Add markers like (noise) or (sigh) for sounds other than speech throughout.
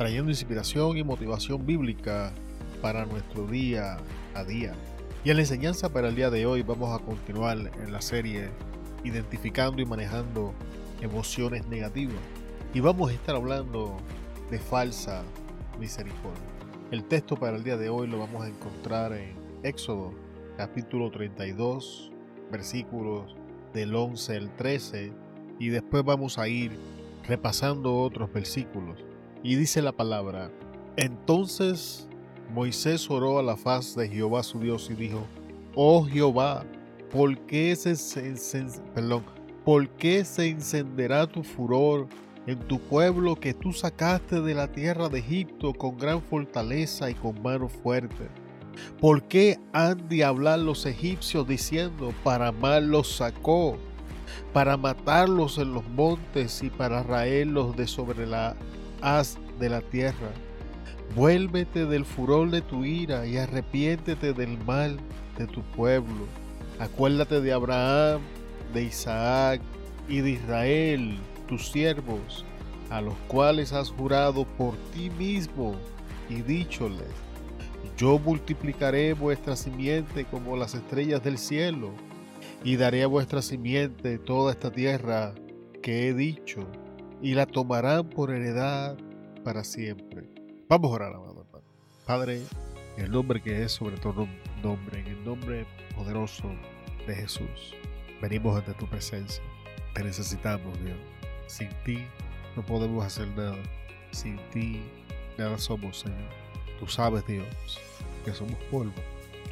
trayendo inspiración y motivación bíblica para nuestro día a día. Y en la enseñanza para el día de hoy vamos a continuar en la serie identificando y manejando emociones negativas. Y vamos a estar hablando de falsa misericordia. El texto para el día de hoy lo vamos a encontrar en Éxodo capítulo 32 versículos del 11 al 13 y después vamos a ir repasando otros versículos. Y dice la palabra, entonces Moisés oró a la faz de Jehová su Dios y dijo, oh Jehová, ¿por qué se, perdón, ¿por qué se encenderá tu furor en tu pueblo que tú sacaste de la tierra de Egipto con gran fortaleza y con mano fuerte? ¿Por qué han de hablar los egipcios diciendo, para mal los sacó, para matarlos en los montes y para raerlos de sobre la haz de la tierra? Vuélvete del furor de tu ira y arrepiéntete del mal de tu pueblo. Acuérdate de Abraham, de Isaac y de Israel, tus siervos, a los cuales has jurado por ti mismo y dícholes, yo multiplicaré vuestra simiente como las estrellas del cielo, y daré a vuestra simiente toda esta tierra que he dicho, y la tomarán por heredad para siempre. Vamos a orar, amado hermano. Padre, en el nombre que es sobre todo nombre, en el nombre poderoso de Jesús, venimos ante tu presencia. Te necesitamos, Dios. Sin ti no podemos hacer nada. Sin ti nada somos, Señor. Tú sabes, Dios, que somos polvo.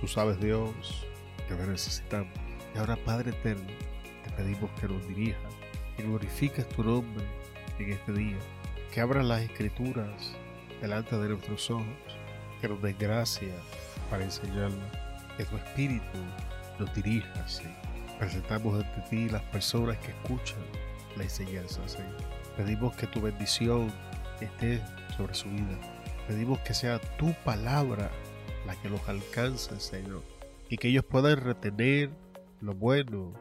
Tú sabes, Dios, que te necesitamos. Y ahora, Padre eterno, te pedimos que nos dirijas, que glorifiques tu nombre en este día, que abras las escrituras delante de nuestros ojos, que nos den gracia para enseñarla, que tu espíritu nos dirija, Señor. Presentamos ante ti las personas que escuchan la enseñanza, Señor. Pedimos que tu bendición esté sobre su vida Pedimos que sea tu palabra la que los alcance, Señor, y que ellos puedan retener lo bueno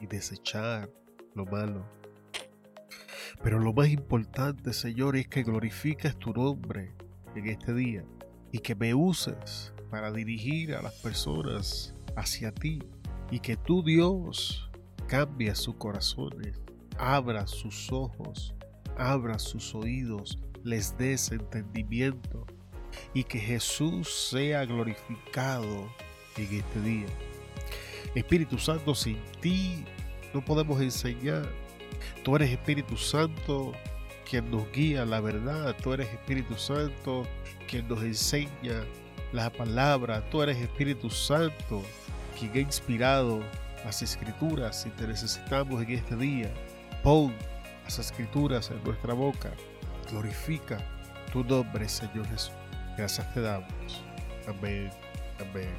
y desechar lo malo. Pero lo más importante, Señor, es que glorifiques tu nombre en este día y que me uses para dirigir a las personas hacia ti y que tu Dios cambie sus corazones, abra sus ojos, abra sus oídos les des entendimiento y que Jesús sea glorificado en este día. Espíritu Santo, sin ti no podemos enseñar. Tú eres Espíritu Santo quien nos guía la verdad. Tú eres Espíritu Santo quien nos enseña la palabra. Tú eres Espíritu Santo quien ha inspirado las escrituras y te necesitamos en este día. Pon las escrituras en nuestra boca glorifica tu nombre, Señor Jesús. Gracias te damos. Amén, amén,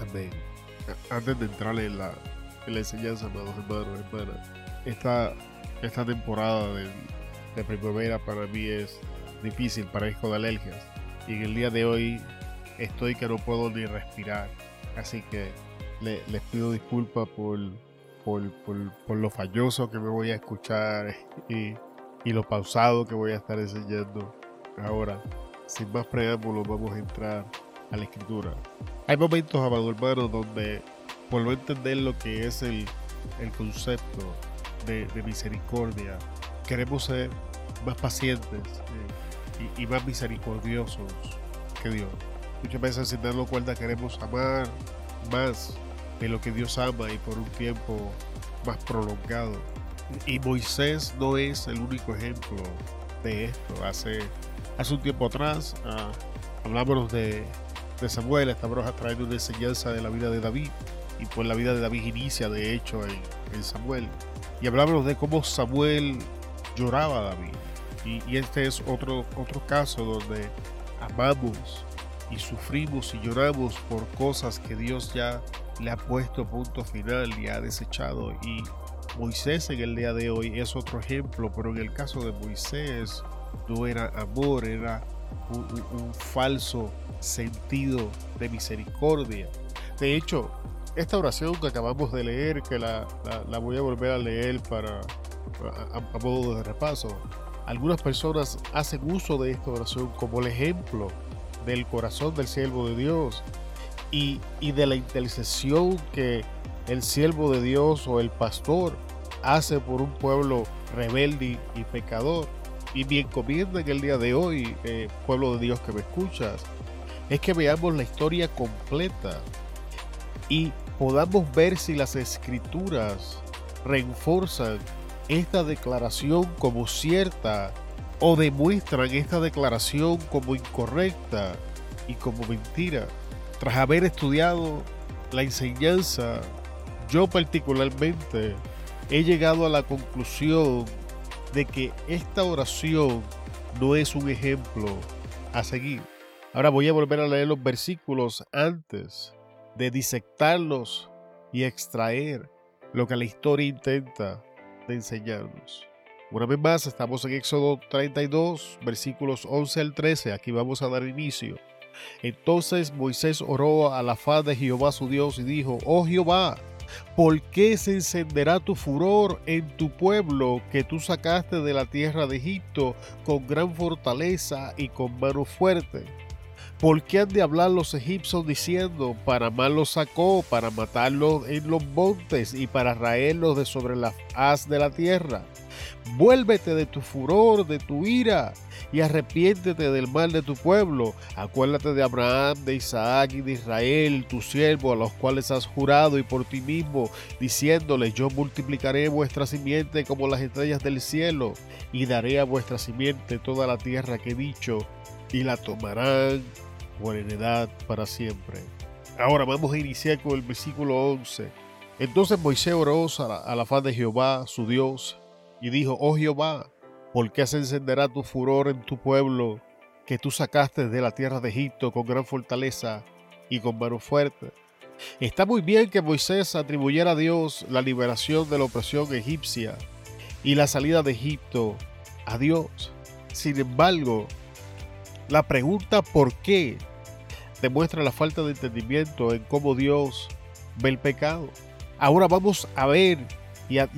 amén. Antes de entrar en la, enseñanza, amados hermanos, hermanas, esta, esta temporada de, primavera para mí es difícil, parezco de alergias. Y en el día de hoy estoy que no puedo ni respirar. Así que les pido disculpas por, por, por, lo falloso que me voy a escuchar y y lo pausado que voy a estar enseñando ahora. Sin más preámbulos, vamos a entrar a la escritura. Hay momentos, amado hermano, donde por no entender lo que es el, el concepto de, misericordia, queremos ser más pacientes eh, y, más misericordiosos que Dios. Muchas veces sin darnos cuenta queremos amar más de lo que Dios ama y por un tiempo más prolongado. Y Moisés no es el único ejemplo de esto. Hace, hace un tiempo atrás uh, hablábamos de, de Samuel, estamos trayendo una enseñanza de la vida de David. Y pues la vida de David inicia de hecho en Samuel. Y hablábamos de cómo Samuel lloraba a David. Y, este es otro, otro caso donde amamos y sufrimos y lloramos por cosas que Dios ya le ha puesto punto final y ha desechado. Y Moisés en el día de hoy es otro ejemplo, pero en el caso de Moisés no era amor, era un, falso sentido de misericordia. De hecho, esta oración que acabamos de leer, que la, voy a volver a leer para a, modo de repaso, algunas personas hacen uso de esta oración como el ejemplo del corazón del siervo de Dios y, y de la intercesión que el siervo de Dios o el pastor hace por un pueblo rebelde y pecador. Y mi encomienda en el día de hoy, eh, pueblo de Dios que me escuchas, es que veamos la historia completa y podamos ver si las escrituras reforzan esta declaración como cierta o demuestran esta declaración como incorrecta y como mentira. Tras haber estudiado la enseñanza, yo particularmente he llegado a la conclusión de que esta oración no es un ejemplo a seguir. Ahora voy a volver a leer los versículos antes de disectarlos y extraer lo que la historia intenta de enseñarnos. Una vez más, estamos en Éxodo 32, versículos 11 al 13. Aquí vamos a dar inicio. Entonces Moisés oró a la faz de Jehová su Dios y dijo, Oh Jehová, ¿Por qué se encenderá tu furor en tu pueblo que tú sacaste de la tierra de Egipto con gran fortaleza y con mano fuerte? ¿Por qué han de hablar los egipcios diciendo, para mal los sacó, para matarlos en los montes y para raerlos de sobre la haz de la tierra? Vuélvete de tu furor, de tu ira, y arrepiéntete del mal de tu pueblo. Acuérdate de Abraham, de Isaac y de Israel, tu siervo, a los cuales has jurado y por ti mismo, diciéndoles, yo multiplicaré vuestra simiente como las estrellas del cielo, y daré a vuestra simiente toda la tierra que he dicho, y la tomarán heredad para siempre. Ahora vamos a iniciar con el versículo 11. Entonces Moisés oró a la, a la faz de Jehová, su Dios, y dijo, oh Jehová, ¿por qué se encenderá tu furor en tu pueblo que tú sacaste de la tierra de Egipto con gran fortaleza y con mano fuerte? Está muy bien que Moisés atribuyera a Dios la liberación de la opresión egipcia y la salida de Egipto a Dios. Sin embargo, la pregunta ¿por qué? Demuestra la falta de entendimiento en cómo Dios ve el pecado. Ahora vamos a ver y a,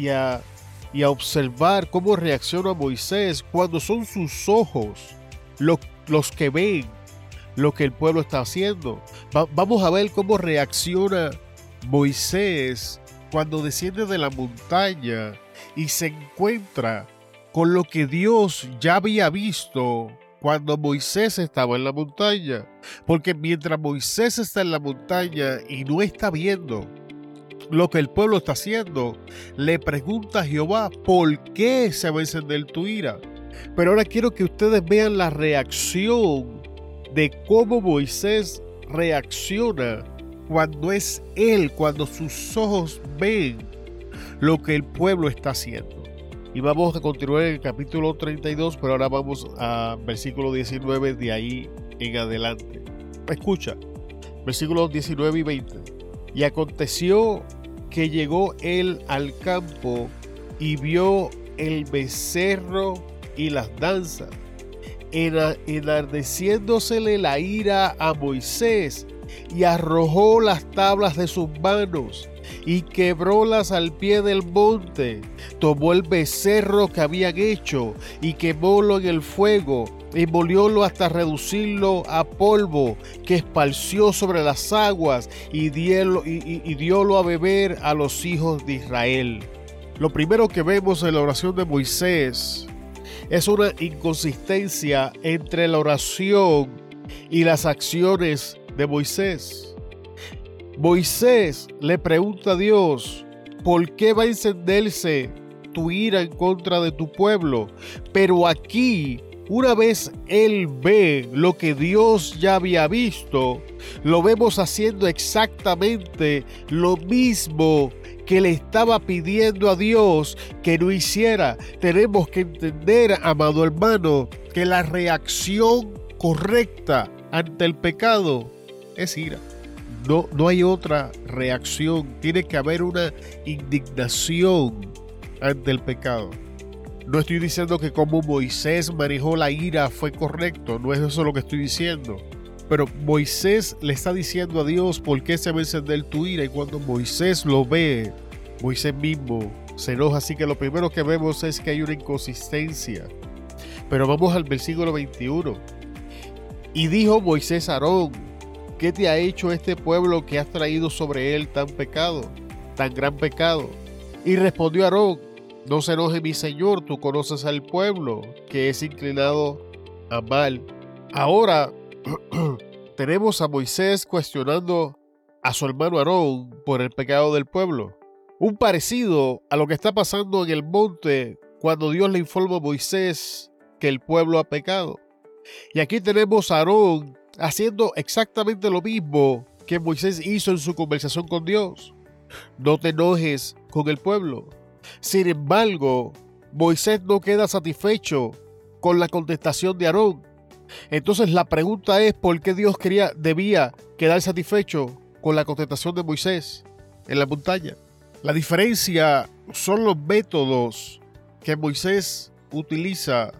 y a observar cómo reacciona Moisés cuando son sus ojos los, que ven lo que el pueblo está haciendo. vamos a ver cómo reacciona Moisés cuando desciende de la montaña y se encuentra con lo que Dios ya había visto cuando Moisés estaba en la montaña. Porque mientras Moisés está en la montaña y no está viendo lo que el pueblo está haciendo, le pregunta a Jehová, ¿por qué se va a encender tu ira? Pero ahora quiero que ustedes vean la reacción de cómo Moisés reacciona cuando es él, cuando sus ojos ven lo que el pueblo está haciendo. Y vamos a continuar en el capítulo 32, pero ahora vamos a versículo 19 de ahí en adelante. Escucha, versículos 19 y 20. Y aconteció que llegó él al campo y vio el becerro y las danzas, enardeciéndosele la ira a Moisés, y arrojó las tablas de sus manos, y quebrólas al pie del monte, tomó el becerro que habían hecho, y quemólo en el fuego, y moliólo hasta reducirlo a polvo que esparció sobre las aguas y, y, diólo a beber a los hijos de Israel. Lo primero que vemos en la oración de Moisés es una inconsistencia entre la oración y las acciones de Moisés. Moisés le pregunta a Dios, ¿por qué va a encenderse tu ira en contra de tu pueblo? Pero aquí una vez él ve lo que Dios ya había visto, lo vemos haciendo exactamente lo mismo que le estaba pidiendo a Dios que no hiciera. Tenemos que entender, amado hermano, que la reacción correcta ante el pecado es ira. No, no hay otra reacción. Tiene que haber una indignación ante el pecado. No estoy diciendo que como Moisés manejó la ira fue correcto, no es eso lo que estoy diciendo. Pero Moisés le está diciendo a Dios por qué se va a encender tu ira y cuando Moisés lo ve, Moisés mismo se enoja. Así que lo primero que vemos es que hay una inconsistencia. Pero vamos al versículo 21. Y dijo Moisés a Aarón, ¿qué te ha hecho este pueblo que has traído sobre él tan pecado, tan gran pecado? Y respondió Aarón, no se enoje mi señor, tú conoces al pueblo que es inclinado a mal. Ahora (clears throat) tenemos a Moisés cuestionando a su hermano Aarón por el pecado del pueblo. Un parecido a lo que está pasando en el monte cuando Dios le informa a Moisés que el pueblo ha pecado. Y aquí tenemos a Aarón haciendo exactamente lo mismo que Moisés hizo en su conversación con Dios. No te enojes con el pueblo. Sin embargo, Moisés no queda satisfecho con la contestación de Aarón. Entonces la pregunta es por qué Dios quería, debía quedar satisfecho con la contestación de Moisés en la montaña. La diferencia son los métodos que Moisés utiliza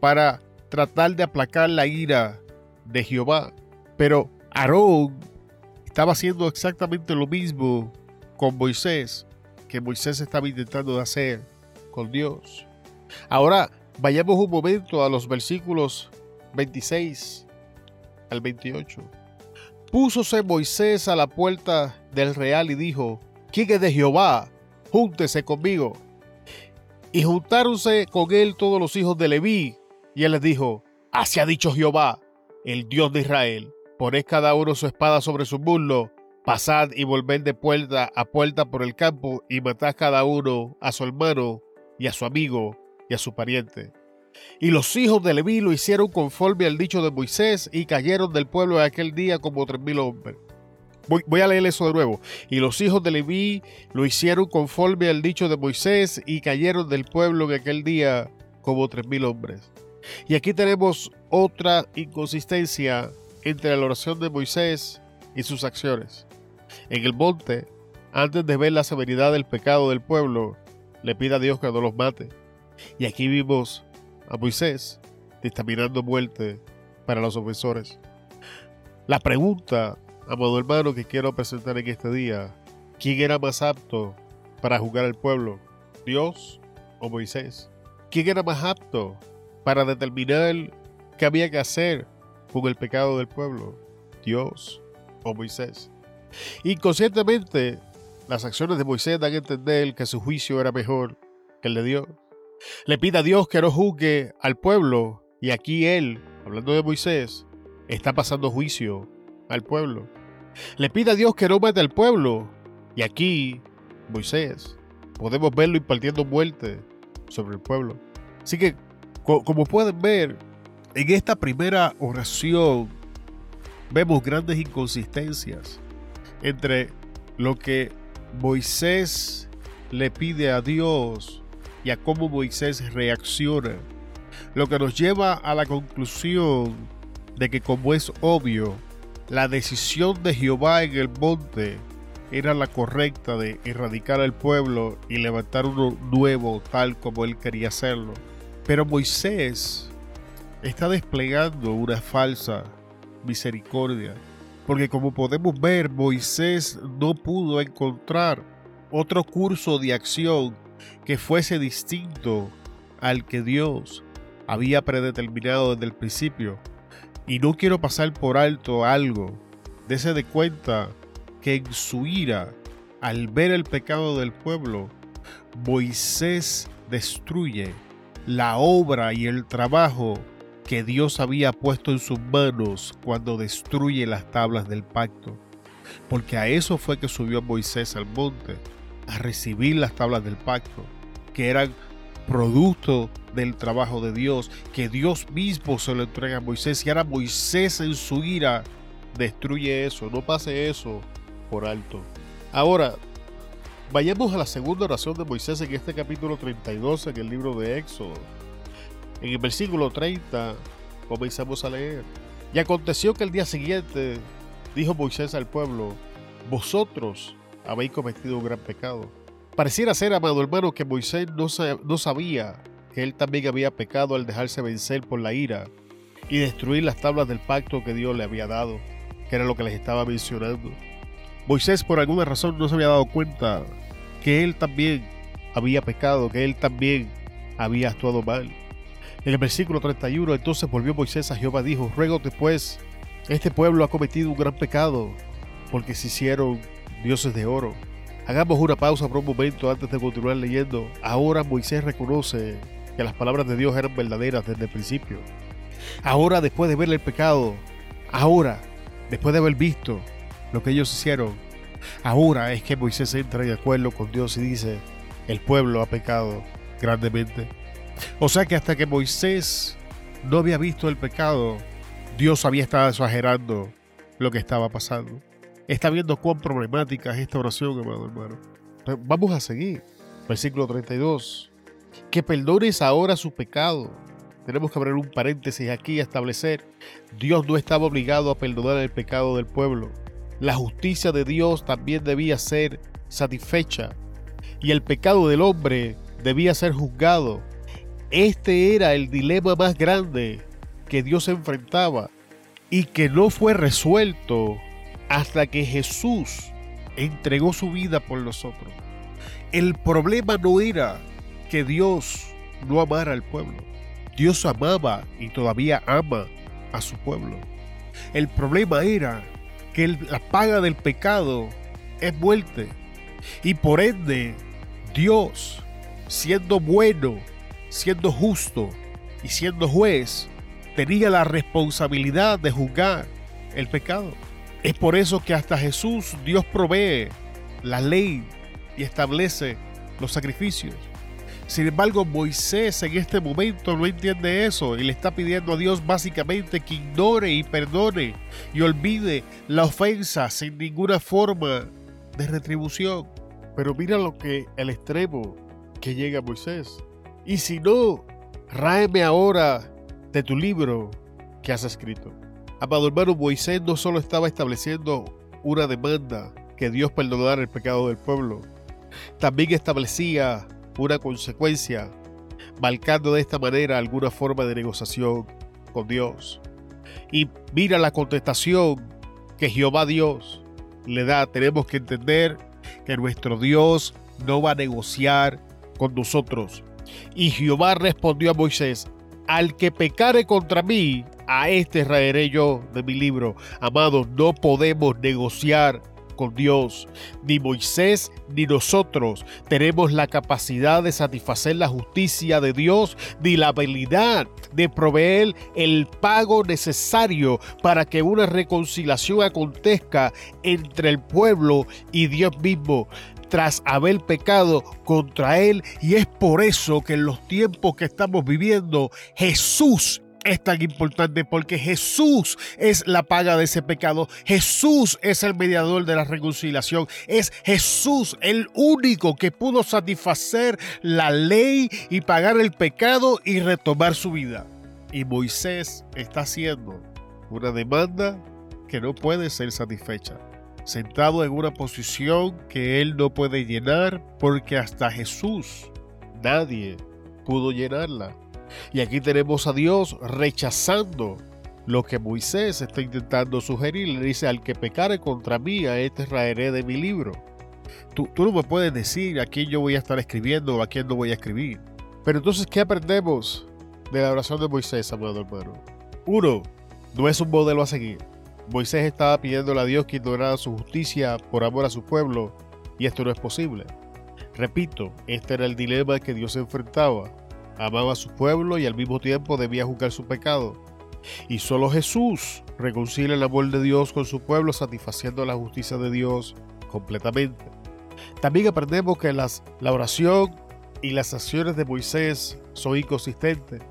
para tratar de aplacar la ira de Jehová. Pero Aarón estaba haciendo exactamente lo mismo con Moisés que Moisés estaba intentando hacer con Dios. Ahora vayamos un momento a los versículos 26 al 28. Púsose Moisés a la puerta del real y dijo, ¿quién es de Jehová? Júntese conmigo. Y juntáronse con él todos los hijos de Leví, y él les dijo, Así ha dicho Jehová, el Dios de Israel, poned cada uno su espada sobre su muslo, pasad y volved de puerta a puerta por el campo, y matad cada uno a su hermano, y a su amigo, y a su pariente. Y los hijos de Leví lo hicieron conforme al dicho de Moisés, y cayeron del pueblo de aquel día como tres mil hombres. Voy, a leer eso de nuevo. Y los hijos de Leví lo hicieron conforme al dicho de Moisés, y cayeron del pueblo en aquel día como tres mil hombres. Y aquí tenemos otra inconsistencia entre la oración de Moisés y sus acciones. En el monte, antes de ver la severidad del pecado del pueblo, le pide a Dios que no los mate. Y aquí vimos a Moisés dictaminando muerte para los ofensores. La pregunta, amado hermano, que quiero presentar en este día, ¿quién era más apto para juzgar al pueblo? ¿Dios o Moisés? ¿Quién era más apto para determinar qué había que hacer con el pecado del pueblo, Dios o Moisés. Inconscientemente, las acciones de Moisés dan a entender que su juicio era mejor que el de Dios. Le pide a Dios que no juzgue al pueblo y aquí él, hablando de Moisés, está pasando juicio al pueblo. Le pide a Dios que no mate al pueblo y aquí Moisés podemos verlo impartiendo muerte sobre el pueblo. Así que como pueden ver, en esta primera oración vemos grandes inconsistencias entre lo que Moisés le pide a Dios y a cómo Moisés reacciona, lo que nos lleva a la conclusión de que como es obvio, la decisión de Jehová en el monte era la correcta de erradicar al pueblo y levantar uno nuevo tal como él quería hacerlo. Pero Moisés está desplegando una falsa misericordia, porque como podemos ver, Moisés no pudo encontrar otro curso de acción que fuese distinto al que Dios había predeterminado desde el principio. Y no quiero pasar por alto algo. Dese de cuenta que en su ira, al ver el pecado del pueblo, Moisés destruye la obra y el trabajo que Dios había puesto en sus manos cuando destruye las tablas del pacto. Porque a eso fue que subió Moisés al monte, a recibir las tablas del pacto, que eran producto del trabajo de Dios, que Dios mismo se lo entrega a Moisés y ahora Moisés en su ira destruye eso, no pase eso por alto. Ahora, Vayamos a la segunda oración de Moisés en este capítulo 32 en el libro de Éxodo. En el versículo 30 comenzamos a leer. Y aconteció que el día siguiente dijo Moisés al pueblo, vosotros habéis cometido un gran pecado. Pareciera ser, amado hermano, que Moisés no, sabía que él también había pecado al dejarse vencer por la ira y destruir las tablas del pacto que Dios le había dado, que era lo que les estaba mencionando. Moisés por alguna razón no se había dado cuenta que él también había pecado, que él también había actuado mal. En el versículo 31 entonces volvió Moisés a Jehová dijo, ruego pues, este pueblo ha cometido un gran pecado, porque se hicieron dioses de oro. Hagamos una pausa por un momento antes de continuar leyendo. Ahora Moisés reconoce que las palabras de Dios eran verdaderas desde el principio. Ahora, después de ver el pecado, ahora, después de haber visto lo que ellos hicieron, ahora es que Moisés entra de acuerdo con Dios y dice, el pueblo ha pecado grandemente. O sea que hasta que Moisés no había visto el pecado, Dios había estado exagerando lo que estaba pasando. Está viendo cuán problemática es esta oración, hermano, hermano. vamos a seguir. Versículo 32. Que perdones ahora su pecado tenemos que abrir un paréntesis aquí y establecer, Dios no estaba obligado a perdonar el pecado del pueblo. La justicia de Dios también debía ser satisfecha y el pecado del hombre debía ser juzgado. Este era el dilema más grande que Dios enfrentaba y que no fue resuelto hasta que Jesús entregó su vida por nosotros. El problema no era que Dios no amara al pueblo. Dios amaba y todavía ama a su pueblo. El problema era que la paga del pecado es muerte. Y por ende, Dios, siendo bueno, siendo justo y siendo juez, tenía la responsabilidad de juzgar el pecado. Es por eso que hasta Jesús Dios provee la ley y establece los sacrificios. Sin embargo, Moisés en este momento no entiende eso y le está pidiendo a Dios básicamente que ignore y perdone y olvide la ofensa sin ninguna forma de retribución. Pero mira lo que el extremo que llega Moisés. Y si no, ráeme ahora de tu libro que has escrito. Amado hermano, Moisés no solo estaba estableciendo una demanda que Dios perdonara el pecado del pueblo, también establecía una consecuencia, marcando de esta manera alguna forma de negociación con Dios. Y mira la contestación que Jehová Dios le da. Tenemos que entender que nuestro Dios no va a negociar con nosotros. Y Jehová respondió a Moisés, al que pecare contra mí, a este raeré yo de mi libro. Amados, no podemos negociar con Dios. Ni Moisés ni nosotros tenemos la capacidad de satisfacer la justicia de Dios ni la habilidad de proveer el pago necesario para que una reconciliación acontezca entre el pueblo y Dios mismo tras haber pecado contra Él. Y es por eso que en los tiempos que estamos viviendo, Jesús es tan importante porque Jesús es la paga de ese pecado. Jesús es el mediador de la reconciliación. Es Jesús el único que pudo satisfacer la ley y pagar el pecado y retomar su vida. Y Moisés está haciendo una demanda que no puede ser satisfecha. Sentado en una posición que él no puede llenar porque hasta Jesús nadie pudo llenarla. Y aquí tenemos a Dios rechazando lo que Moisés está intentando sugerir. Le dice, al que pecare contra mí, a este raeré de mi libro. Tú, no me puedes decir a quién yo voy a estar escribiendo o a quién no voy a escribir. Pero entonces, ¿qué aprendemos de la oración de Moisés, amado hermano? Uno, no es un modelo a seguir. Moisés estaba pidiéndole a Dios que ignorara su justicia por amor a su pueblo, y esto no es posible. Repito, este era el dilema que Dios enfrentaba amaba a su pueblo y al mismo tiempo debía juzgar su pecado. Y solo Jesús reconcilia el amor de Dios con su pueblo, satisfaciendo la justicia de Dios completamente. También aprendemos que las, la oración y las acciones de Moisés son inconsistentes.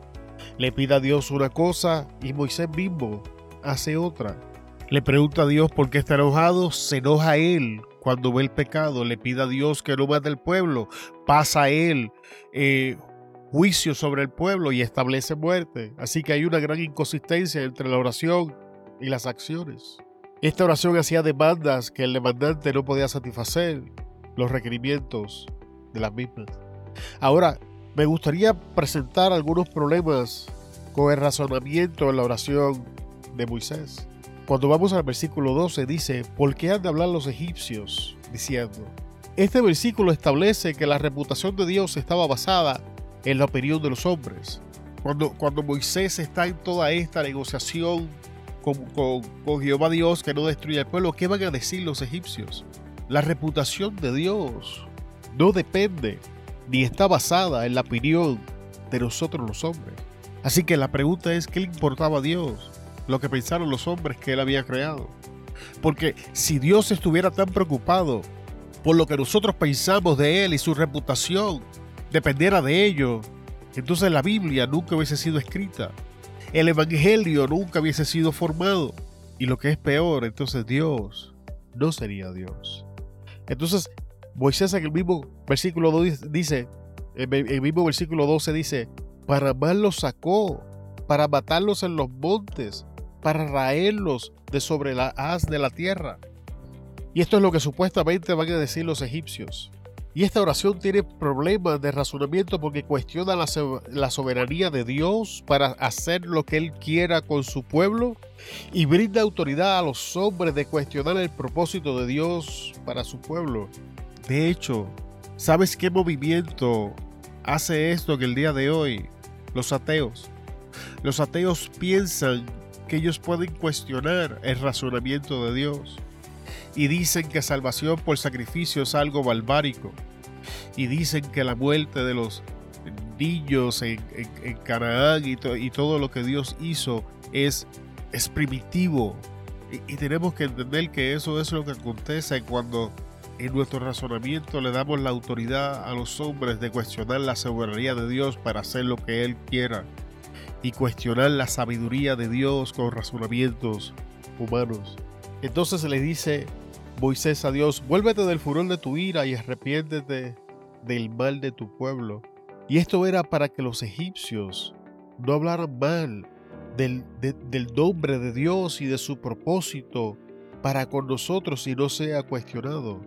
Le pide a Dios una cosa y Moisés mismo hace otra. Le pregunta a Dios por qué está enojado, se enoja él cuando ve el pecado, le pide a Dios que no mate al pueblo, pasa a él eh, juicio sobre el pueblo y establece muerte. Así que hay una gran inconsistencia entre la oración y las acciones. Esta oración hacía demandas que el demandante no podía satisfacer los requerimientos de las mismas. Ahora, me gustaría presentar algunos problemas con el razonamiento en la oración de Moisés. Cuando vamos al versículo 12 dice, ¿por qué han de hablar los egipcios? diciendo. Este versículo establece que la reputación de Dios estaba basada en la opinión de los hombres. Cuando, cuando Moisés está en toda esta negociación con, con, con Jehová Dios que no destruye al pueblo, ¿qué van a decir los egipcios? La reputación de Dios no depende ni está basada en la opinión de nosotros los hombres. Así que la pregunta es, ¿qué le importaba a Dios? lo que pensaron los hombres que él había creado. Porque si Dios estuviera tan preocupado por lo que nosotros pensamos de él y su reputación dependiera de ello, entonces la Biblia nunca hubiese sido escrita. El Evangelio nunca hubiese sido formado. Y lo que es peor, entonces Dios no sería Dios. Entonces, Moisés en el mismo versículo 2 dice, el mismo versículo 12 dice, para mal los sacó, para matarlos en los montes, para raerlos de sobre la haz de la tierra. Y esto es lo que supuestamente van a decir los egipcios. Y esta oración tiene problemas de razonamiento porque cuestiona la, soberanía de Dios para hacer lo que Él quiera con su pueblo y brinda autoridad a los hombres de cuestionar el propósito de Dios para su pueblo. De hecho, ¿sabes qué movimiento hace esto en el día de hoy? Los ateos. Los ateos piensan que ellos pueden cuestionar el razonamiento de Dios. Y dicen que salvación por sacrificio es algo barbárico. Y dicen que la muerte de los niños en, Canaán y, todo lo que Dios hizo es, es primitivo. Y, y tenemos que entender que eso es lo que acontece cuando en nuestro razonamiento le damos la autoridad a los hombres de cuestionar la soberanía de Dios para hacer lo que Él quiera y cuestionar la sabiduría de Dios con razonamientos humanos. Entonces le dice Moisés a Dios, vuélvete del furor de tu ira y arrepiéntete del mal de tu pueblo. Y esto era para que los egipcios no hablaran mal del, del nombre de Dios y de su propósito para con nosotros y no sea cuestionado.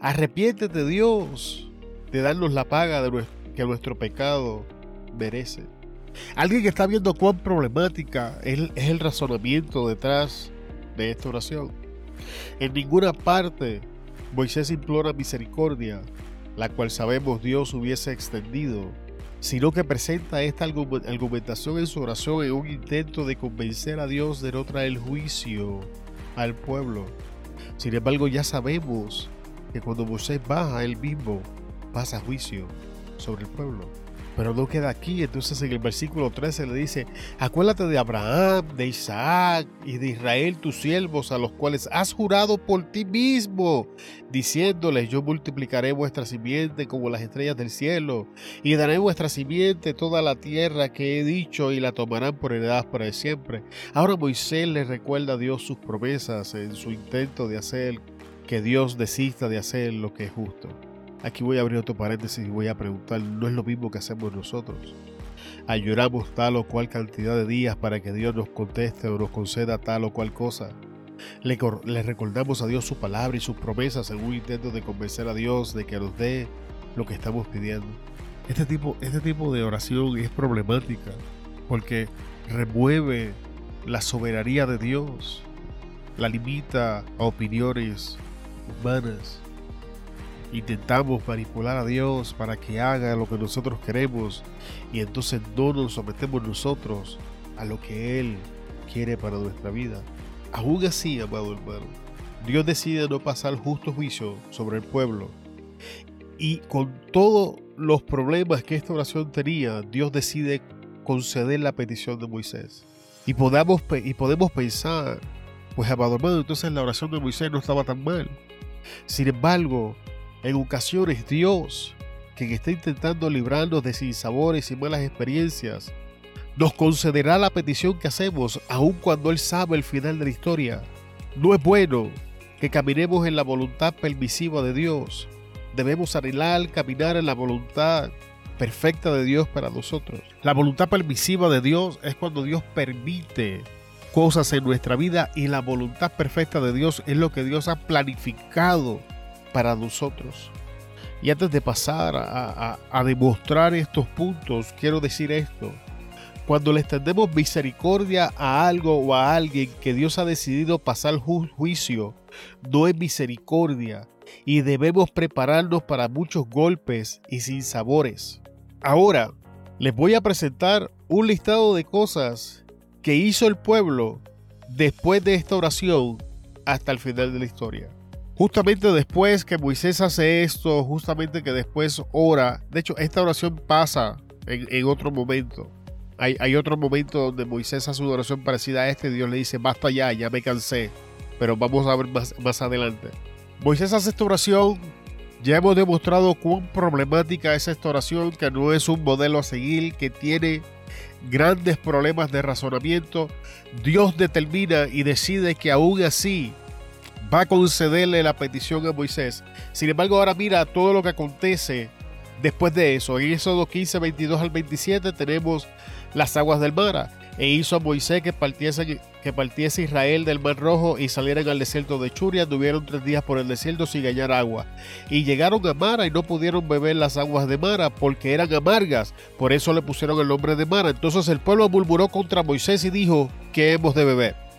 Arrepiéntete Dios de darnos la paga de que nuestro pecado merece. Alguien que está viendo cuán problemática es, el razonamiento detrás de esta oración. En ninguna parte Moisés implora misericordia, la cual sabemos Dios hubiese extendido, sino que presenta esta argumentación en su oración en un intento de convencer a Dios de no traer juicio al pueblo. Sin embargo, ya sabemos que cuando Moisés baja, él mismo pasa juicio sobre el pueblo. Pero no queda aquí. Entonces en el versículo 13 le dice, acuérdate de Abraham, de Isaac y de Israel, tus siervos, a los cuales has jurado por ti mismo, diciéndoles, yo multiplicaré vuestra simiente como las estrellas del cielo, y daré vuestra simiente toda la tierra que he dicho, y la tomarán por heredad para siempre. Ahora Moisés le recuerda a Dios sus promesas en su intento de hacer que Dios desista de hacer lo que es justo. Aquí voy a abrir otro paréntesis y voy a preguntar, ¿no es lo mismo que hacemos nosotros? Ayunamos tal o cual cantidad de días para que Dios nos conteste o nos conceda tal o cual cosa. Le, le, recordamos a Dios su palabra y sus promesas en un intento de convencer a Dios de que nos dé lo que estamos pidiendo. Este tipo, este tipo de oración es problemática porque remueve la soberanía de Dios, la limita a opiniones humanas intentamos manipular a Dios para que haga lo que nosotros queremos y entonces no nos sometemos nosotros a lo que Él quiere para nuestra vida. Aún así, amado hermano, Dios decide no pasar justo juicio sobre el pueblo y con todos los problemas que esta oración tenía, Dios decide conceder la petición de Moisés. Y podemos, y podemos pensar, pues amado hermano, entonces la oración de Moisés no estaba tan mal. Sin embargo, en ocasiones Dios, quien está intentando librarnos de sinsabores y malas experiencias, nos concederá la petición que hacemos aun cuando Él sabe el final de la historia. No es bueno que caminemos en la voluntad permisiva de Dios. Debemos anhelar caminar en la voluntad perfecta de Dios para nosotros. La voluntad permisiva de Dios es cuando Dios permite cosas en nuestra vida y la voluntad perfecta de Dios es lo que Dios ha planificado para nosotros. Y antes de pasar a, demostrar estos puntos, quiero decir esto. Cuando le extendemos misericordia a algo o a alguien que Dios ha decidido pasar juicio, no es misericordia y debemos prepararnos para muchos golpes y sin sabores. Ahora, les voy a presentar un listado de cosas que hizo el pueblo después de esta oración hasta el final de la historia. Justamente después que Moisés hace esto, justamente que después ora, de hecho esta oración pasa en, otro momento. Hay, otro momento donde Moisés hace una oración parecida a este, Dios le dice, basta ya, ya me cansé, pero vamos a ver más, más adelante. Moisés hace esta oración ya hemos demostrado cuán problemática es esta oración, que no es un modelo a seguir, que tiene grandes problemas de razonamiento. Dios determina y decide que aún así va a concederle la petición a Moisés. Sin embargo, ahora mira todo lo que acontece después de eso. En Éxodo 15, 22 al 27 tenemos las aguas del mar e hizo a Moisés que partiese, que partiese Israel del Mar Rojo y salieran al desierto de Churia. Tuvieron tres días por el desierto sin hallar agua. Y llegaron a Mara y no pudieron beber las aguas de Mara porque eran amargas. Por eso le pusieron el nombre de Mara. Entonces el pueblo murmuró contra Moisés y dijo, ¿qué hemos de beber?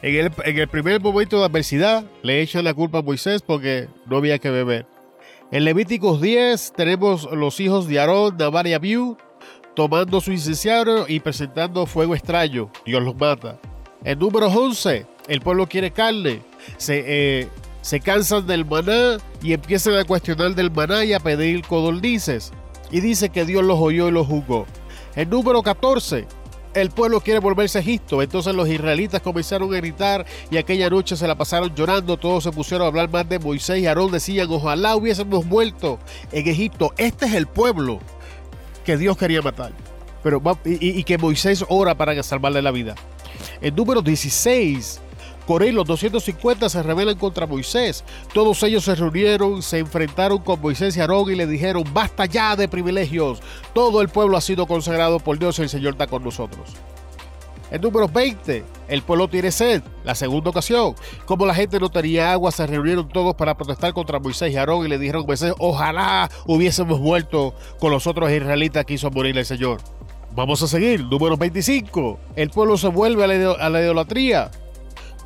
En el, primer momento de adversidad le echan la culpa a Moisés porque no había que beber. En Levíticos 10 tenemos los hijos de Aarón, Navar y Abiú tomando su incenciario y presentando fuego extraño. Dios los mata. En número 11, el pueblo quiere carne. Se, eh, se cansan del maná y empiezan a cuestionar del maná y a pedir codornices. Y dice que Dios los oyó y los juzgó. En número 14, el pueblo quiere volverse a Egipto. Entonces los israelitas comenzaron a gritar y aquella noche se la pasaron llorando. Todos se pusieron a hablar más de Moisés y Aarón. Decían, ojalá hubiésemos muerto en Egipto. Este es el pueblo que Dios quería matar. Pero, y, que Moisés ora para salvarle la vida. En número 16, Coré los 250 se rebelan contra Moisés. Todos ellos se reunieron, se enfrentaron con Moisés y Aarón y le dijeron, basta ya de privilegios. Todo el pueblo ha sido consagrado por Dios y el Señor está con nosotros. En número 20, el pueblo tiene sed. La segunda ocasión, como la gente no tenía agua, se reunieron todos para protestar contra Moisés y Aarón y le dijeron Moisés, ojalá hubiésemos muerto con los otros israelitas que hizo morir el Señor. Vamos a seguir. Número 25, el pueblo se vuelve a la idolatría.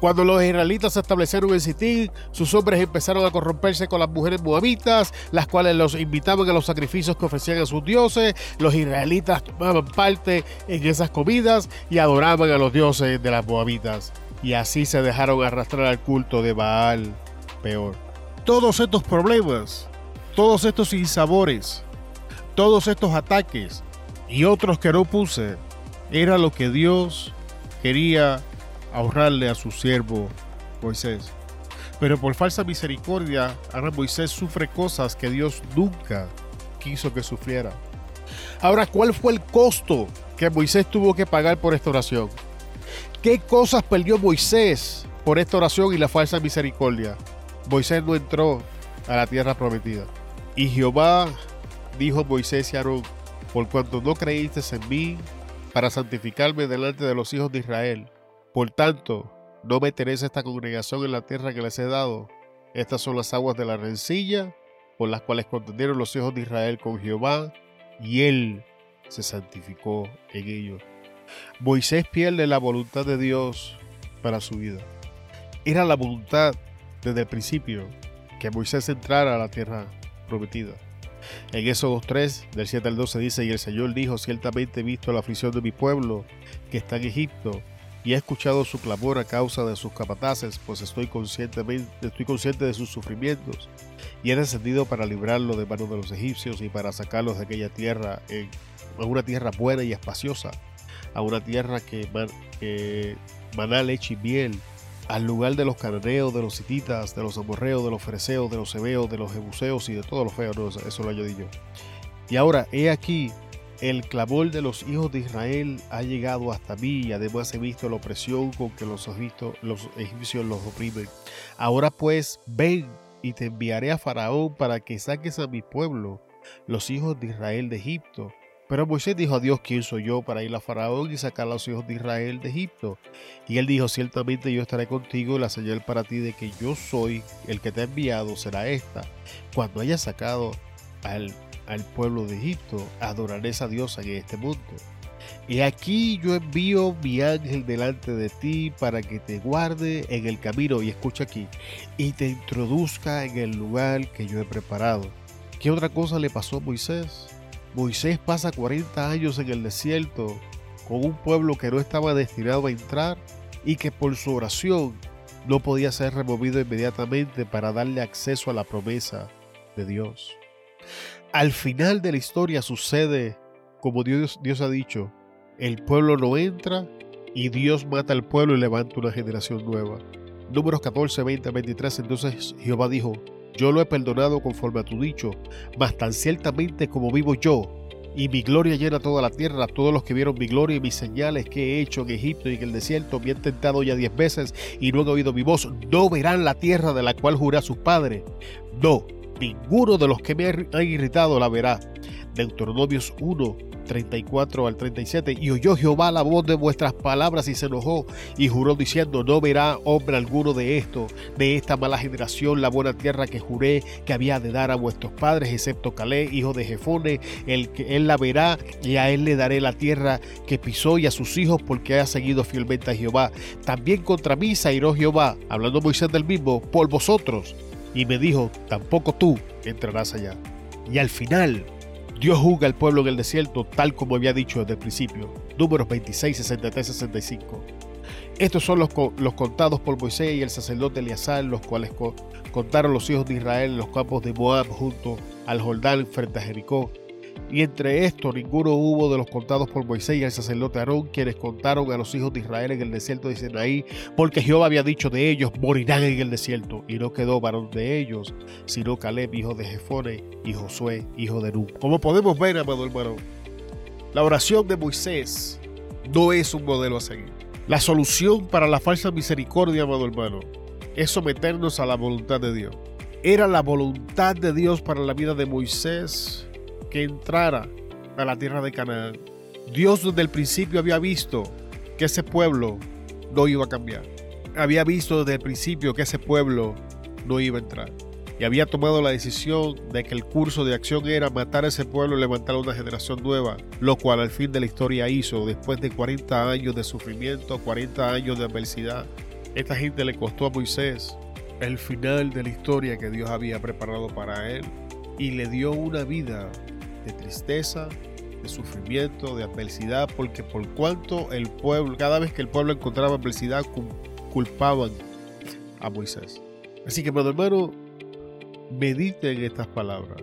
Cuando los israelitas se establecieron en Sitín, sus hombres empezaron a corromperse con las mujeres moabitas, las cuales los invitaban a los sacrificios que ofrecían a sus dioses. Los israelitas tomaban parte en esas comidas y adoraban a los dioses de las moabitas. Y así se dejaron arrastrar al culto de Baal. Peor. Todos estos problemas, todos estos insabores, todos estos ataques y otros que no puse, era lo que Dios quería ahorrarle a su siervo Moisés. Pero por falsa misericordia, ahora Moisés sufre cosas que Dios nunca quiso que sufriera. Ahora, ¿cuál fue el costo que Moisés tuvo que pagar por esta oración? ¿Qué cosas perdió Moisés por esta oración y la falsa misericordia? Moisés no entró a la tierra prometida. Y Jehová dijo a Moisés y Aarón, por cuanto no creíste en mí para santificarme delante de los hijos de Israel, por tanto, no meteréis esta congregación en la tierra que les he dado. Estas son las aguas de la rencilla, por las cuales contendieron los hijos de Israel con Jehová, y él se santificó en ellos. Moisés pierde la voluntad de Dios para su vida. Era la voluntad desde el principio que Moisés entrara a la tierra prometida. En Éxodo 3, del 7 al 12 dice, y el Señor dijo, ciertamente he visto la aflicción de mi pueblo que está en Egipto, y he escuchado su clamor a causa de sus capataces, pues estoy, consciente de sus sufrimientos, y he descendido para librarlo de manos de los egipcios y para sacarlos de aquella tierra en, a una tierra buena y espaciosa, a una tierra que, que maná leche y miel, al lugar de los cananeos, de los hititas, de los amorreos, de los fereceos, de los hebeos, de los jebuseos y de todos los feos, eso lo añadí yo. Y ahora, he aquí el clamor de los hijos de Israel ha llegado hasta mí y además he visto la opresión con que los, los egipcios los oprimen. Ahora pues ven y te enviaré a Faraón para que saques a mi pueblo, los hijos de Israel de Egipto. Pero Moisés dijo a Dios, ¿quién soy yo para ir a Faraón y sacar a los hijos de Israel de Egipto? Y él dijo, ciertamente yo estaré contigo y la señal para ti de que yo soy el que te ha enviado será esta. Cuando hayas sacado al, al pueblo de Egipto, adoraré a Dios en este mundo. Y aquí yo envío mi ángel delante de ti para que te guarde en el camino, y escucha aquí, y te introduzca en el lugar que yo he preparado. ¿Qué otra cosa le pasó a Moisés? Moisés pasa 40 años en el desierto con un pueblo que no estaba destinado a entrar y que por su oración no podía ser removido inmediatamente para darle acceso a la promesa de Dios. Al final de la historia sucede como Dios, Dios ha dicho, el pueblo no entra y Dios mata al pueblo y levanta una generación nueva. Números 14, 20, 23, entonces Jehová dijo, yo lo he perdonado conforme a tu dicho, mas tan ciertamente como vivo yo, y mi gloria llena toda la tierra, todos los que vieron mi gloria y mis señales que he hecho en Egipto y en el desierto, me han tentado ya diez veces y no han oído mi voz, no verán la tierra de la cual juré a sus padres. No, ninguno de los que me han irritado la verá. Deuteronomios 1, 34 al 37. Y oyó Jehová la voz de vuestras palabras y se enojó y juró diciendo, no verá hombre alguno de esto, de esta mala generación, la buena tierra que juré que había de dar a vuestros padres, excepto Calé, hijo de Jefone, el que él la verá y a él le daré la tierra que pisó y a sus hijos porque ha seguido fielmente a Jehová. También contra mí se Jehová, hablando Moisés del mismo, por vosotros. Y me dijo, tampoco tú entrarás allá. Y al final Dios juzga al pueblo en el desierto tal como había dicho desde el principio. Números 26, 63, 65. Estos son los, los contados por Moisés y el sacerdote Eleazar, los cuales contaron los hijos de Israel en los campos de Moab junto al Jordán frente a Jericó. Y entre estos ninguno hubo de los contados por Moisés y el sacerdote Aarón, quienes contaron a los hijos de Israel en el desierto de Sinaí, porque Jehová había dicho de ellos, morirán en el desierto. Y no quedó varón de ellos, sino Caleb, hijo de Jefone, y Josué, hijo de Nun. Como podemos ver, amado hermano, la oración de Moisés no es un modelo a seguir. La solución para la falsa misericordia, amado hermano, es someternos a la voluntad de Dios. Era la voluntad de Dios para la vida de Moisés que entrara a la tierra de Canaán. Dios desde el principio había visto que ese pueblo no iba a cambiar. Había visto desde el principio que ese pueblo no iba a entrar. Y había tomado la decisión de que el curso de acción era matar a ese pueblo y levantar una generación nueva, lo cual al fin de la historia hizo después de 40 años de sufrimiento, 40 años de adversidad. Esta gente le costó a Moisés el final de la historia que Dios había preparado para él y le dio una vida de tristeza, de sufrimiento, de adversidad, porque por cuanto el pueblo, cada vez que el pueblo encontraba adversidad, culpaban a Moisés. Así que, hermano, medite en estas palabras.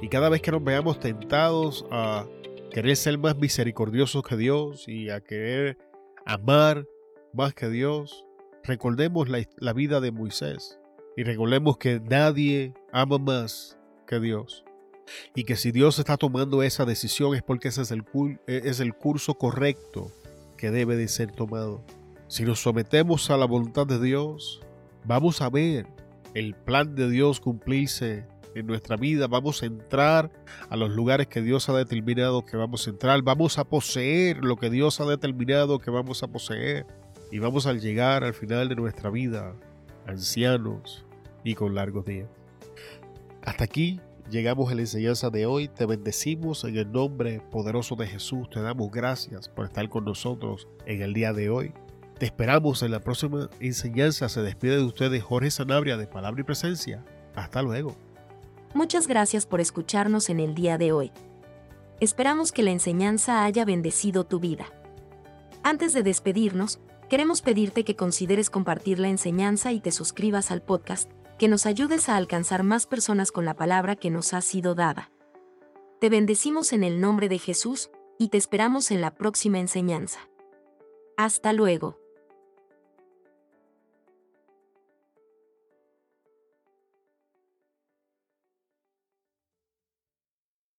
Y cada vez que nos veamos tentados a querer ser más misericordiosos que Dios y a querer amar más que Dios, recordemos la, la vida de Moisés y recordemos que nadie ama más que Dios y que si Dios está tomando esa decisión es porque ese es el, e, es el curso correcto que debe de ser tomado. Si nos sometemos a la voluntad de Dios, vamos a ver el plan de Dios cumplirse en nuestra vida, vamos a entrar a los lugares que Dios ha determinado que vamos a entrar, vamos a poseer lo que Dios ha determinado que vamos a poseer y vamos a llegar al final de nuestra vida ancianos y con largos días. Hasta aquí Llegamos a la enseñanza de hoy, te bendecimos en el nombre poderoso de Jesús, te damos gracias por estar con nosotros en el día de hoy. Te esperamos en la próxima enseñanza. Se despide de ustedes Jorge Sanabria de Palabra y Presencia. Hasta luego. Muchas gracias por escucharnos en el día de hoy. Esperamos que la enseñanza haya bendecido tu vida. Antes de despedirnos, queremos pedirte que consideres compartir la enseñanza y te suscribas al podcast que nos ayudes a alcanzar más personas con la palabra que nos ha sido dada. Te bendecimos en el nombre de Jesús, y te esperamos en la próxima enseñanza. Hasta luego.